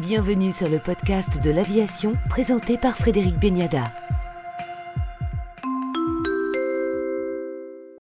Bienvenue sur le podcast de l'aviation présenté par Frédéric Beniada.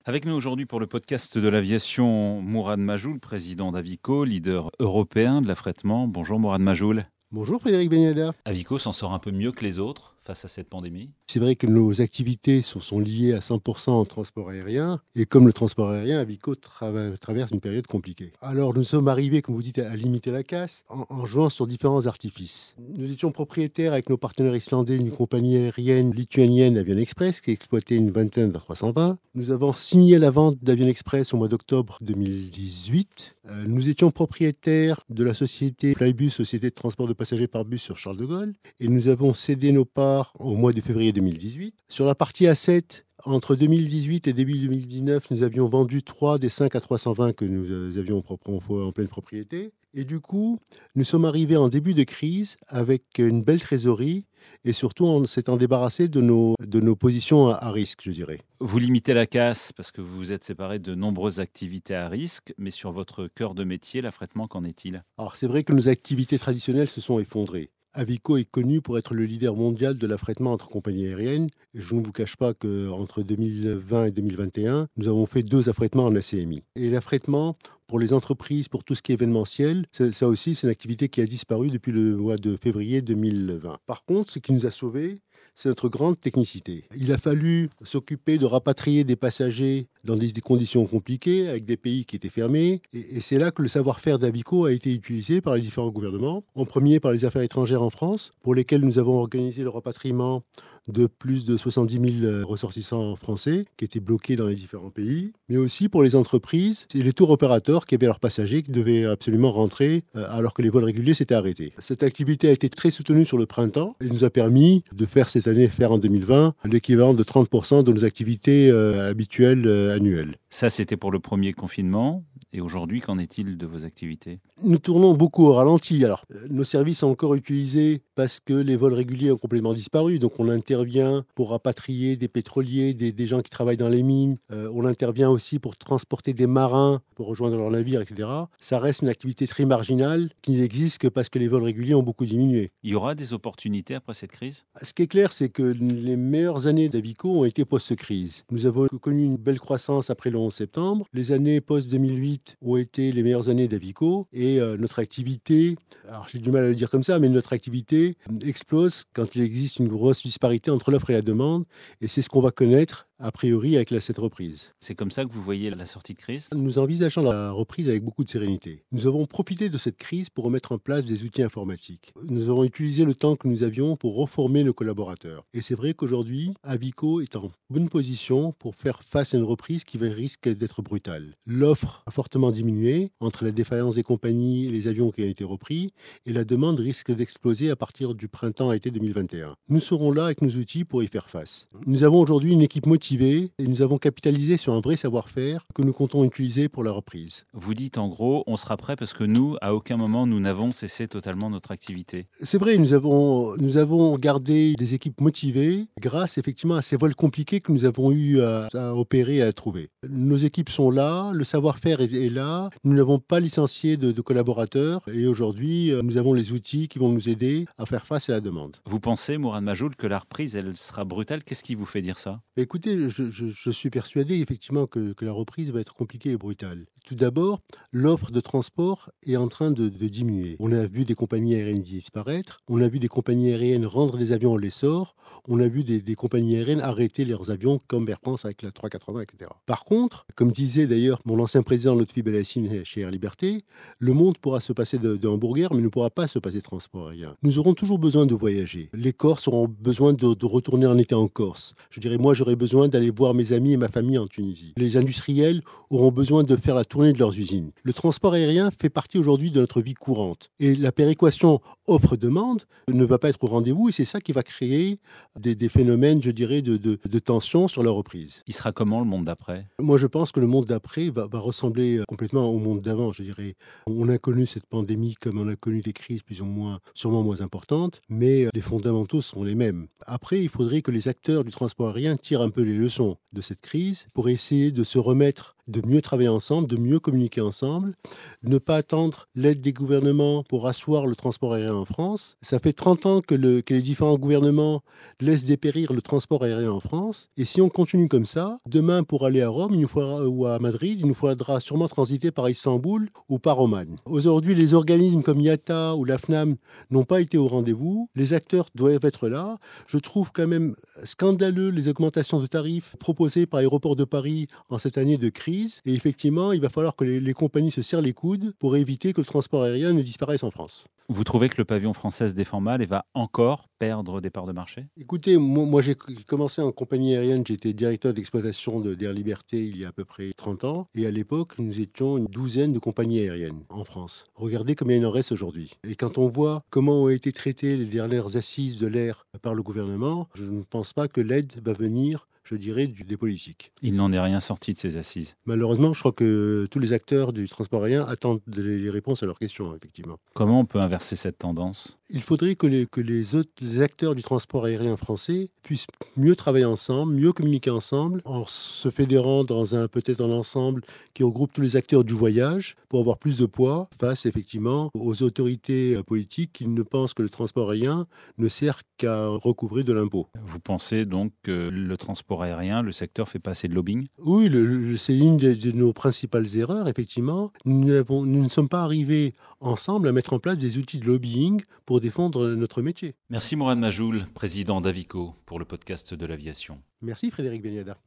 Avec nous aujourd'hui pour le podcast de l'aviation, Mourad Majoul, président d'Avico, leader européen de l'affrètement. Bonjour Mourad Majoul. Bonjour Frédéric Beniada. Avico s'en sort un peu mieux que les autres face à cette pandémie C'est vrai que nos activités sont, liées à 100% en transport aérien. Et comme le transport aérien, Avico traverse une période compliquée. Alors nous sommes arrivés, comme vous dites, à limiter la casse en, jouant sur différents artifices. Nous étions propriétaires avec nos partenaires islandais d'une compagnie aérienne lituanienne Avion Express qui exploitait une vingtaine de 320. Nous avons signé la vente d'Avion Express au mois d'octobre 2018. Euh, nous étions propriétaires de la société Flybus, société de transport de passagers par bus sur Charles de Gaulle. Et nous avons cédé nos parts au mois de février 2018. Sur la partie A7, entre 2018 et début 2019, nous avions vendu 3 des 5 à 320 que nous euh, avions en pleine propriété. Et du coup, nous sommes arrivés en début de crise avec une belle trésorerie et surtout en s'étant débarrassé de nos, de nos positions à, risque, je dirais. Vous limitez la casse parce que vous vous êtes séparé de nombreuses activités à risque, mais sur votre cœur de métier, l'affrètement, qu'en est-il? Alors c'est vrai que nos activités traditionnelles se sont effondrées. Avico est connu pour être le leader mondial de l'affrètement entre compagnies aériennes. Je ne vous cache pas qu'entre 2020 et 2021, nous avons fait deux affrètements en ACMI. Et l'affrètement, pour les entreprises, pour tout ce qui est événementiel, ça aussi, c'est une activité qui a disparu depuis le mois de février 2020. Par contre, ce qui nous a sauvés, c'est notre grande technicité. Il a fallu s'occuper de rapatrier des passagers dans des, conditions compliquées, avec des pays qui étaient fermés. Et, c'est là que le savoir-faire d'Avico a été utilisé par les différents gouvernements. En premier par les affaires étrangères en France, pour lesquelles nous avons organisé le rapatriement de plus de 70 000 euh, ressortissants français qui étaient bloqués dans les différents pays, mais aussi pour les entreprises et les tours opérateurs qui avaient leurs passagers qui devaient absolument rentrer euh, alors que les vols réguliers s'étaient arrêtés. Cette activité a été très soutenue sur le printemps et nous a permis de faire cette année, faire en 2020, l'équivalent de 30% de nos activités euh, habituelles annuelles. Ça, c'était pour le premier confinement. Et aujourd'hui, qu'en est-il de vos activités? Nous tournons beaucoup au ralenti. Alors, euh, nos services sont encore utilisés parce que les vols réguliers ont complètement disparu. Donc, on intervient pour rapatrier des pétroliers, des, gens qui travaillent dans les mines. Euh, on intervient aussi pour transporter des marins pour rejoindre leur navire, etc. Ça reste une activité très marginale qui n'existe que parce que les vols réguliers ont beaucoup diminué. Il y aura des opportunités après cette crise? Ce qui est clair, c'est que les meilleures années d'Avico ont été post-crise. Nous avons connu une belle croissance après le 11 septembre. Les années post-2008 ont été les meilleures années d'Avico et euh, notre activité, alors j'ai du mal à le dire comme ça, mais notre activité explose quand il existe une grosse disparité entre l'offre et la demande et c'est ce qu'on va connaître a priori avec la, cette reprise. C'est comme ça que vous voyez la sortie de crise? Nous envisageons la reprise avec beaucoup de sérénité. Nous avons profité de cette crise pour remettre en place des outils informatiques. Nous avons utilisé le temps que nous avions pour reformer nos collaborateurs. Et c'est vrai qu'aujourd'hui, Avico est en bonne position pour faire face à une reprise qui risque d'être brutale. L'offre a fortement diminué entre la défaillance des compagnies et les avions qui ont été repris, et la demande risque d'exploser à partir du printemps-été 2021. Nous serons là avec nos outils pour y faire face. Nous avons aujourd'hui une équipe motivée et nous avons capitalisé sur un vrai savoir-faire que nous comptons utiliser pour la reprise. Vous dites en gros, on sera prêt parce que nous, à aucun moment, nous n'avons cessé totalement notre activité. C'est vrai, nous avons, nous avons gardé des équipes motivées grâce effectivement à ces vols compliqués que nous avons eu à, opérer et à trouver. Nos équipes sont là, le savoir-faire est, là, nous n'avons pas licencié de, collaborateurs et aujourd'hui, euh, nous avons les outils qui vont nous aider à faire face à la demande. Vous pensez, Mourad Majoul, que la reprise, elle sera brutale? Qu'est-ce qui vous fait dire ça? Écoutez, je, suis persuadé effectivement que, la reprise va être compliquée et brutale. Tout d'abord, l'offre de transport est en train de, diminuer. On a vu des compagnies aériennes disparaître, on a vu des compagnies aériennes rendre des avions, on les sort, on a vu des, compagnies aériennes arrêter leurs avions comme Air France avec la 380, etc. Par contre, comme disait d'ailleurs mon ancien président Lotfi Belassine chez Air Liberté, le monde pourra se passer de, de, hamburger, mais ne pourra pas se passer de transport aérien. Nous aurons toujours besoin de voyager. Les Corses auront besoin de, de retourner en été en Corse. Je dirais, moi, j'aurais besoin d'aller voir mes amis et ma famille en Tunisie. Les industriels auront besoin de faire la tournée de leurs usines. Le transport aérien fait partie aujourd'hui de notre vie courante. Et la péréquation offre-demande ne va pas être au rendez-vous et c'est ça qui va créer des, phénomènes, je dirais, de, de, tension sur la reprise. Il sera comment le monde d'après? Moi, je pense que le monde d'après va, ressembler complètement au monde d'avant, je dirais. On a connu cette pandémie comme on a connu des crises plus ou moins, sûrement moins importantes, mais les fondamentaux sont les mêmes. Après, il faudrait que les acteurs du transport aérien tirent un peu les leçons de cette crise pour essayer de se remettre de mieux travailler ensemble, de mieux communiquer ensemble, ne pas attendre l'aide des gouvernements pour asseoir le transport aérien en France. Ça fait 30 ans que, le, que les différents gouvernements laissent dépérir le transport aérien en France. Et si on continue comme ça, demain pour aller à Rome il nous faudra, ou à Madrid, il nous faudra sûrement transiter par Istanbul ou par Oman. Aujourd'hui, les organismes comme IATA ou la FNAM n'ont pas été au rendez-vous. Les acteurs doivent être là. Je trouve quand même scandaleux les augmentations de tarifs proposées par Aéroport de Paris en cette année de crise. Et effectivement, il va falloir que les, les compagnies se serrent les coudes pour éviter que le transport aérien ne disparaisse en France. Vous trouvez que le pavillon français se défend mal et va encore perdre des parts de marché? Écoutez, moi, moi j'ai commencé en compagnie aérienne, j'étais directeur d'exploitation d'Air Liberté il y a à peu près 30 ans. Et à l'époque, nous étions une douzaine de compagnies aériennes en France. Regardez combien il en reste aujourd'hui. Et quand on voit comment ont été traitées les dernières assises de l'air par le gouvernement, je ne pense pas que l'aide va venir je dirais, du, des politiques. Il n'en est rien sorti de ces assises. Malheureusement, je crois que tous les acteurs du transport aérien attendent les réponses à leurs questions, effectivement. Comment on peut inverser cette tendance? Il faudrait que les, que les autres les acteurs du transport aérien français puissent mieux travailler ensemble, mieux communiquer ensemble, en se fédérant dans un peut-être un ensemble qui regroupe tous les acteurs du voyage pour avoir plus de poids face effectivement aux autorités politiques qui ne pensent que le transport aérien ne sert qu'à recouvrir de l'impôt. Vous pensez donc que le transport aérien, le secteur fait pas assez de lobbying Oui, le, le, c'est une de, de, nos principales erreurs, effectivement. Nous, avons, nous ne sommes pas arrivés ensemble à mettre en place des outils de lobbying pour défendre notre métier. Merci Mourad Majoul, président d'Avico, pour le podcast de l'aviation. Merci Frédéric Beniada.